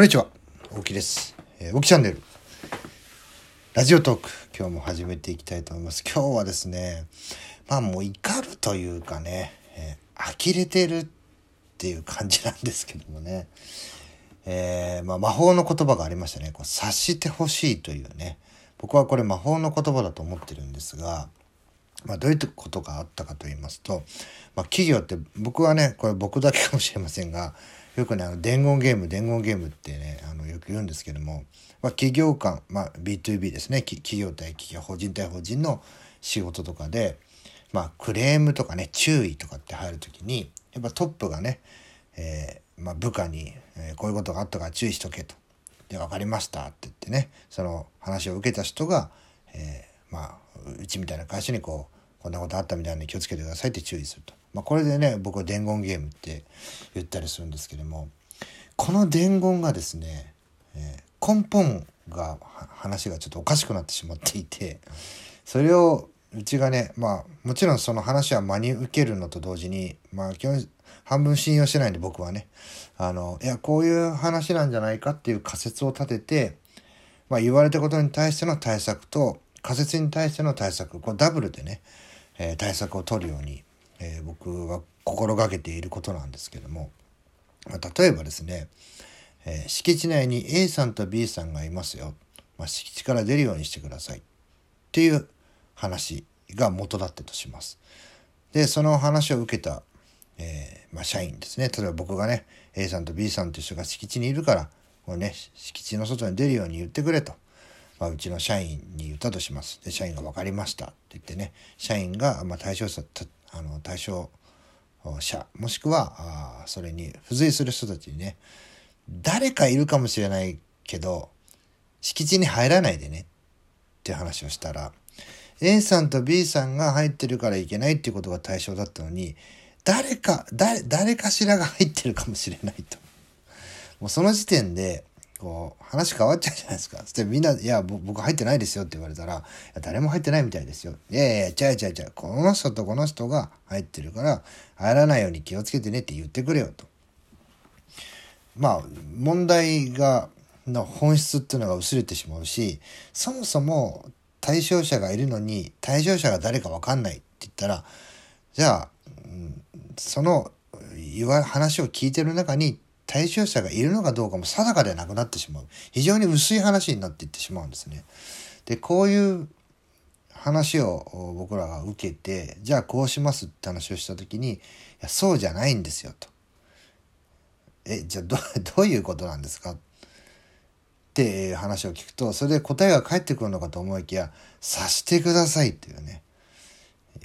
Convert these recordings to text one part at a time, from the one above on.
こんにちは、大木です。えー、大木チャンネル。ラジオトーク、今日も始めていきたいと思います。今日はですね、まあもう怒るというかね、えー、呆れてるっていう感じなんですけどもね、えー、まあ魔法の言葉がありましたね、こう察してほしいというね、僕はこれ魔法の言葉だと思ってるんですが、まあ、どういうことがあったかと言いますと、まあ、企業って僕はねこれ僕だけかもしれませんがよくねあの伝言ゲーム伝言ゲームってねあのよく言うんですけども、まあ、企業間、まあ、B2B ですね企業対企業法人対法人の仕事とかで、まあ、クレームとかね注意とかって入る時にやっぱトップがね、えーまあ、部下に、えー、こういうことがあったから注意しとけと。で分かりましたって言ってねその話を受けた人が、えー、まあうちみたいな会社にこうこんなことあったみたいに気をつけてくださいって注意すると。まあ、これでね僕は伝言ゲームって言ったりするんですけどもこの伝言がですね、えー、根本が話がちょっとおかしくなってしまっていてそれをうちがねまあもちろんその話は真に受けるのと同時にまあ基本半分信用してないんで僕はねあのいやこういう話なんじゃないかっていう仮説を立てて、まあ、言われたことに対しての対策と仮説に対しての対策これダブルでね、えー、対策を取るように、えー、僕は心がけていることなんですけども、まあ、例えばですね、えー、敷地内に A さんと B さんがいますよ、まあ、敷地から出るようにしてくださいっていう話が元だったとします。でその話を受けた、えまあ、社員ですね例えば僕がね A さんと B さんという人が敷地にいるからこう、ね、敷地の外に出るように言ってくれと。まあ、うちの社員に言ったとします。で、社員が分かりましたって言ってね、社員が、まあ、対象者、あの、対象者、もしくは、あそれに付随する人たちにね、誰かいるかもしれないけど、敷地に入らないでねって話をしたら、A さんと B さんが入ってるからいけないっていうことが対象だったのに、誰か、誰、誰かしらが入ってるかもしれないと。もうその時点で、こう話変わっちゃうじゃないですか。そみんな「いや僕入ってないですよ」って言われたら「誰も入ってないみたいですよ」「いやいやちゃうちゃうちゃうこの人とこの人が入ってるから入らないように気をつけてねって言ってくれよ」と。まあ問題がの本質っていうのが薄れてしまうしそもそも対象者がいるのに対象者が誰か分かんないって言ったらじゃあ、うん、その話を聞いてる中に対象者がいるのかどうかも定かでなくなってしまう。非常に薄い話になっていってしまうんですね。で、こういう話を僕らが受けて、じゃあこうしますって話をした時に、いやそうじゃないんですよと。え、じゃあど どういうことなんですか？って話を聞くと、それで答えが返ってくるのかと思いきや、察してくださいっていうね。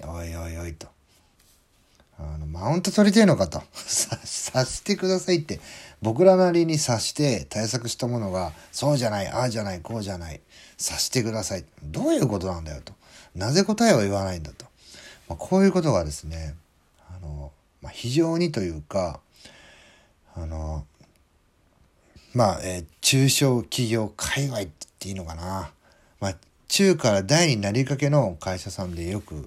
おいおいおいと。あの、マウント取りたいのかと。察してくださいって、僕らなりに察して対策したものが、そうじゃない、ああじゃない、こうじゃない、察してください。どういうことなんだよと。なぜ答えを言わないんだと。まあ、こういうことがですね、あの、まあ、非常にというか、あの、まあ、えー、中小企業界隈って言っていいのかな。まあ、中から大になりかけの会社さんでよく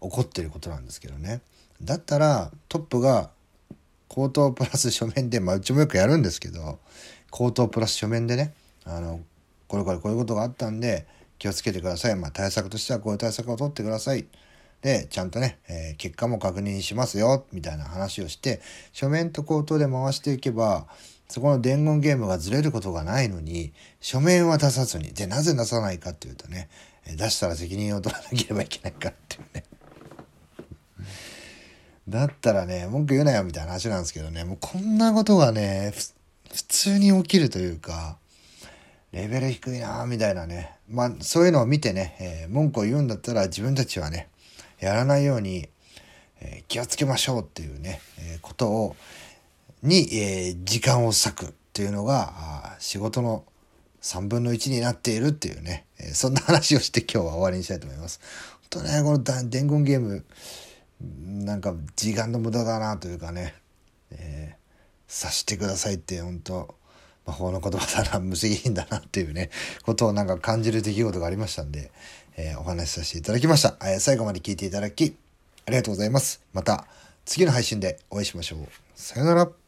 起こってることなんですけどね。だったらトップが口頭プラス書面で、まあうちもよくやるんですけど、口頭プラス書面でね、あの、これからこういうことがあったんで気をつけてください。まあ対策としてはこういう対策を取ってください。で、ちゃんとね、えー、結果も確認しますよ、みたいな話をして、書面と口頭で回していけば、そこの伝言ゲームがずれることがないのに、書面は出さずに、で、なぜ出さないかっていうとね、出したら責任を取らなければいけないからっていうね。だったらね、文句言うなよみたいな話なんですけどね、もうこんなことがね、普通に起きるというか、レベル低いなみたいなね。まあ、そういうのを見てね、えー、文句を言うんだったら自分たちはね、やらないように、えー、気をつけましょうっていうね、えー、ことを、に、え時間を割くっていうのが、仕事の3分の1になっているっていうね、えそんな話をして今日は終わりにしたいと思います。本当ね、この伝言ゲーム、なんか時間の無駄だなというかね、えー、察してくださいって本当魔法の言葉だな無責任だなっていうねことをなんか感じる出来事がありましたんで、えー、お話しさせていただきました、えー、最後まで聞いていただきありがとうございます。また次の配信でお会いしましょう。さよなら。